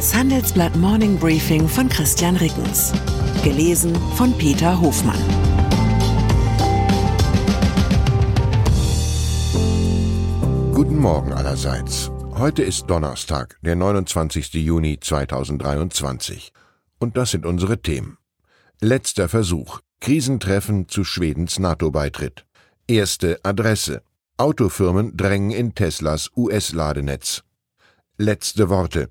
Das Handelsblatt Morning Briefing von Christian Rickens. Gelesen von Peter Hofmann. Guten Morgen allerseits. Heute ist Donnerstag, der 29. Juni 2023. Und das sind unsere Themen. Letzter Versuch. Krisentreffen zu Schwedens NATO-Beitritt. Erste Adresse. Autofirmen drängen in Teslas US-Ladenetz. Letzte Worte.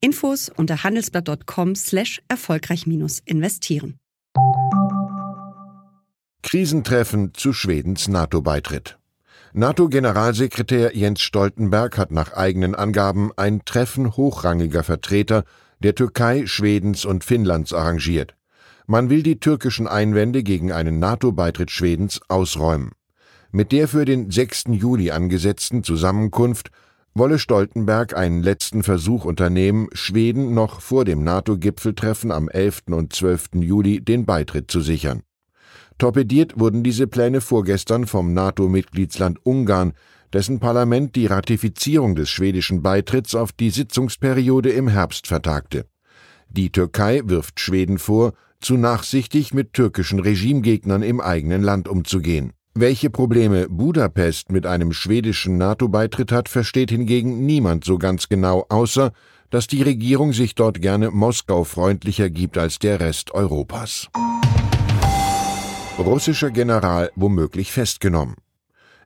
Infos unter handelsblatt.com slash erfolgreich-investieren. Krisentreffen zu Schwedens NATO-Beitritt. NATO-Generalsekretär Jens Stoltenberg hat nach eigenen Angaben ein Treffen hochrangiger Vertreter der Türkei, Schwedens und Finnlands arrangiert. Man will die türkischen Einwände gegen einen NATO-Beitritt Schwedens ausräumen. Mit der für den 6. Juli angesetzten Zusammenkunft wolle Stoltenberg einen letzten Versuch unternehmen, Schweden noch vor dem NATO-Gipfeltreffen am 11. und 12. Juli den Beitritt zu sichern. Torpediert wurden diese Pläne vorgestern vom NATO-Mitgliedsland Ungarn, dessen Parlament die Ratifizierung des schwedischen Beitritts auf die Sitzungsperiode im Herbst vertagte. Die Türkei wirft Schweden vor, zu nachsichtig mit türkischen Regimegegnern im eigenen Land umzugehen. Welche Probleme Budapest mit einem schwedischen NATO-Beitritt hat, versteht hingegen niemand so ganz genau, außer dass die Regierung sich dort gerne Moskau freundlicher gibt als der Rest Europas. Russischer General womöglich festgenommen.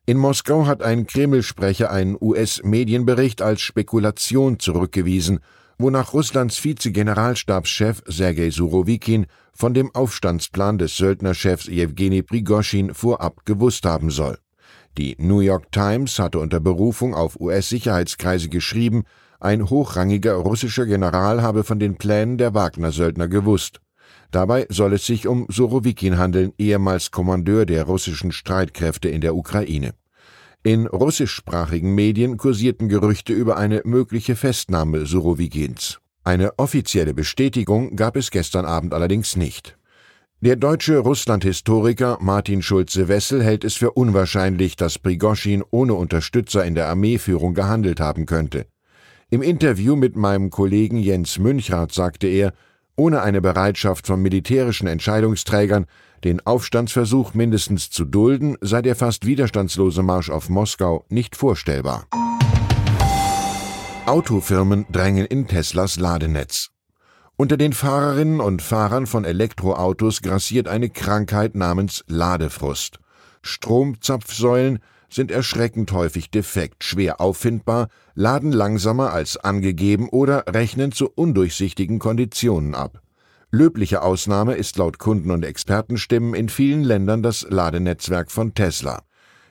In Moskau hat ein Kreml-Sprecher einen US-Medienbericht als Spekulation zurückgewiesen, wonach Russlands Vize-Generalstabschef Sergei Surowikin von dem Aufstandsplan des Söldnerchefs Jewgeni Prigoschin vorab gewusst haben soll. Die New York Times hatte unter Berufung auf US-Sicherheitskreise geschrieben, ein hochrangiger russischer General habe von den Plänen der Wagner-Söldner gewusst. Dabei soll es sich um Sorowikin handeln, ehemals Kommandeur der russischen Streitkräfte in der Ukraine. In russischsprachigen Medien kursierten Gerüchte über eine mögliche Festnahme Surowikins. Eine offizielle Bestätigung gab es gestern Abend allerdings nicht. Der deutsche Russland-Historiker Martin Schulze-Wessel hält es für unwahrscheinlich, dass Prigoschin ohne Unterstützer in der Armeeführung gehandelt haben könnte. Im Interview mit meinem Kollegen Jens Münchrath sagte er, ohne eine Bereitschaft von militärischen Entscheidungsträgern, den Aufstandsversuch mindestens zu dulden, sei der fast widerstandslose Marsch auf Moskau nicht vorstellbar. Autofirmen drängen in Teslas Ladenetz. Unter den Fahrerinnen und Fahrern von Elektroautos grassiert eine Krankheit namens Ladefrust. Stromzapfsäulen sind erschreckend häufig defekt, schwer auffindbar, laden langsamer als angegeben oder rechnen zu undurchsichtigen Konditionen ab. Löbliche Ausnahme ist laut Kunden- und Expertenstimmen in vielen Ländern das Ladenetzwerk von Tesla.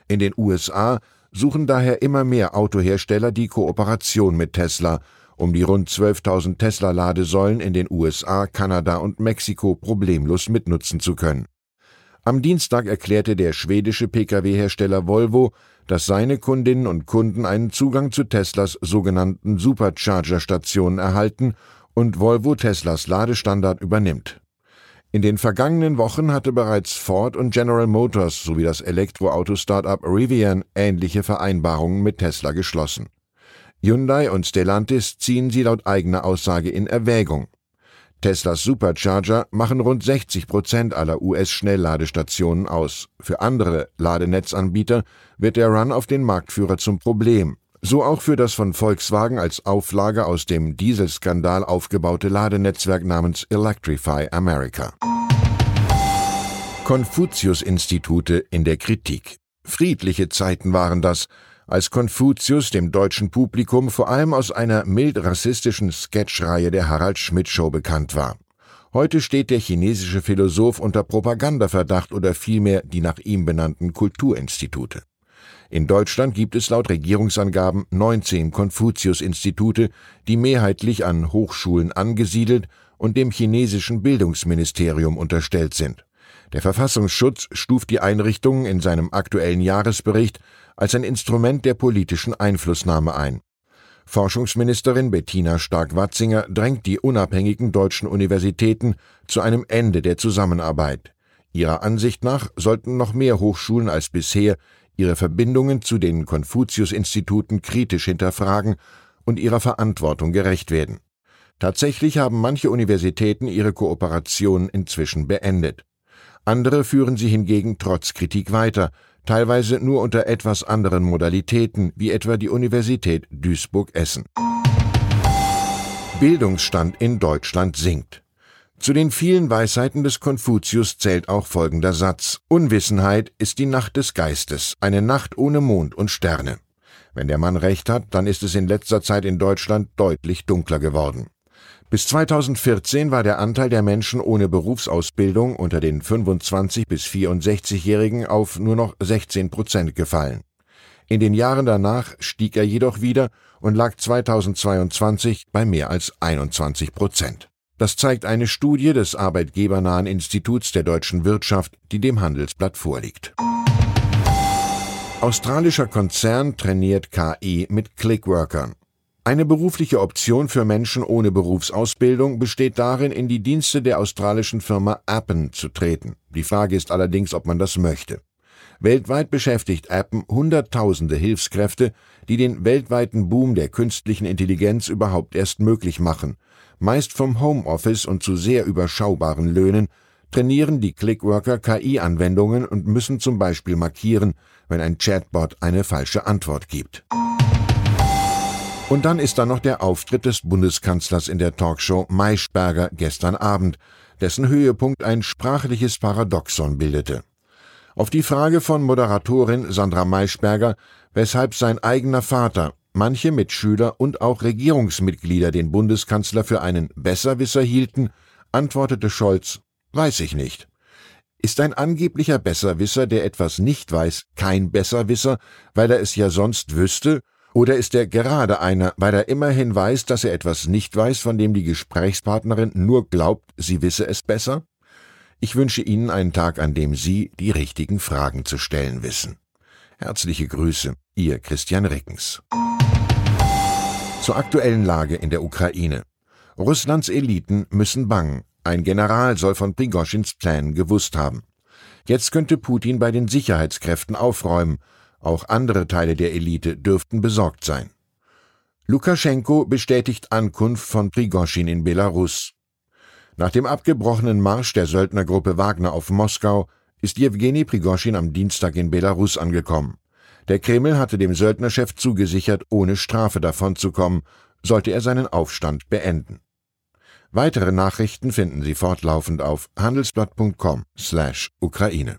In den USA suchen daher immer mehr Autohersteller die Kooperation mit Tesla, um die rund 12.000 Tesla-Ladesäulen in den USA, Kanada und Mexiko problemlos mitnutzen zu können. Am Dienstag erklärte der schwedische Pkw-Hersteller Volvo, dass seine Kundinnen und Kunden einen Zugang zu Teslas sogenannten Supercharger-Stationen erhalten und Volvo Teslas Ladestandard übernimmt. In den vergangenen Wochen hatte bereits Ford und General Motors sowie das Elektroauto-Startup Rivian ähnliche Vereinbarungen mit Tesla geschlossen. Hyundai und Stellantis ziehen sie laut eigener Aussage in Erwägung. Teslas Supercharger machen rund 60 Prozent aller US-Schnellladestationen aus. Für andere Ladenetzanbieter wird der Run auf den Marktführer zum Problem. So auch für das von Volkswagen als Auflage aus dem Dieselskandal aufgebaute Ladenetzwerk namens Electrify America. Konfuzius-Institute in der Kritik. Friedliche Zeiten waren das, als Konfuzius dem deutschen Publikum vor allem aus einer mild rassistischen Sketchreihe der Harald Schmidt Show bekannt war. Heute steht der chinesische Philosoph unter Propagandaverdacht oder vielmehr die nach ihm benannten Kulturinstitute. In Deutschland gibt es laut Regierungsangaben 19 Konfuzius-Institute, die mehrheitlich an Hochschulen angesiedelt und dem chinesischen Bildungsministerium unterstellt sind. Der Verfassungsschutz stuft die Einrichtungen in seinem aktuellen Jahresbericht als ein Instrument der politischen Einflussnahme ein. Forschungsministerin Bettina Stark-Watzinger drängt die unabhängigen deutschen Universitäten zu einem Ende der Zusammenarbeit. Ihrer Ansicht nach sollten noch mehr Hochschulen als bisher ihre Verbindungen zu den Konfuzius-Instituten kritisch hinterfragen und ihrer Verantwortung gerecht werden. Tatsächlich haben manche Universitäten ihre Kooperation inzwischen beendet. Andere führen sie hingegen trotz Kritik weiter, teilweise nur unter etwas anderen Modalitäten, wie etwa die Universität Duisburg-Essen. Bildungsstand in Deutschland sinkt. Zu den vielen Weisheiten des Konfuzius zählt auch folgender Satz Unwissenheit ist die Nacht des Geistes, eine Nacht ohne Mond und Sterne. Wenn der Mann recht hat, dann ist es in letzter Zeit in Deutschland deutlich dunkler geworden. Bis 2014 war der Anteil der Menschen ohne Berufsausbildung unter den 25 bis 64-Jährigen auf nur noch 16 Prozent gefallen. In den Jahren danach stieg er jedoch wieder und lag 2022 bei mehr als 21 Prozent. Das zeigt eine Studie des Arbeitgebernahen Instituts der deutschen Wirtschaft, die dem Handelsblatt vorliegt. Australischer Konzern trainiert KI mit Clickworkern. Eine berufliche Option für Menschen ohne Berufsausbildung besteht darin, in die Dienste der australischen Firma Appen zu treten. Die Frage ist allerdings, ob man das möchte. Weltweit beschäftigt Appen Hunderttausende Hilfskräfte, die den weltweiten Boom der künstlichen Intelligenz überhaupt erst möglich machen – meist vom Homeoffice und zu sehr überschaubaren Löhnen, trainieren die Clickworker KI-Anwendungen und müssen zum Beispiel markieren, wenn ein Chatbot eine falsche Antwort gibt. Und dann ist da noch der Auftritt des Bundeskanzlers in der Talkshow Maischberger gestern Abend, dessen Höhepunkt ein sprachliches Paradoxon bildete. Auf die Frage von Moderatorin Sandra Maischberger, weshalb sein eigener Vater, manche Mitschüler und auch Regierungsmitglieder den Bundeskanzler für einen Besserwisser hielten, antwortete Scholz Weiß ich nicht. Ist ein angeblicher Besserwisser, der etwas nicht weiß, kein Besserwisser, weil er es ja sonst wüsste, oder ist er gerade einer, weil er immerhin weiß, dass er etwas nicht weiß, von dem die Gesprächspartnerin nur glaubt, sie wisse es besser? Ich wünsche Ihnen einen Tag, an dem Sie die richtigen Fragen zu stellen wissen. Herzliche Grüße, Ihr Christian Rickens. Zur aktuellen Lage in der Ukraine. Russlands Eliten müssen bangen. Ein General soll von Prigoschins Plänen gewusst haben. Jetzt könnte Putin bei den Sicherheitskräften aufräumen. Auch andere Teile der Elite dürften besorgt sein. Lukaschenko bestätigt Ankunft von Prigoschin in Belarus. Nach dem abgebrochenen Marsch der Söldnergruppe Wagner auf Moskau ist Jewgeni Prigoschin am Dienstag in Belarus angekommen. Der Kreml hatte dem Söldnerchef zugesichert, ohne Strafe davonzukommen, sollte er seinen Aufstand beenden. Weitere Nachrichten finden Sie fortlaufend auf handelsblatt.com/Ukraine.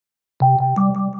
Thank you.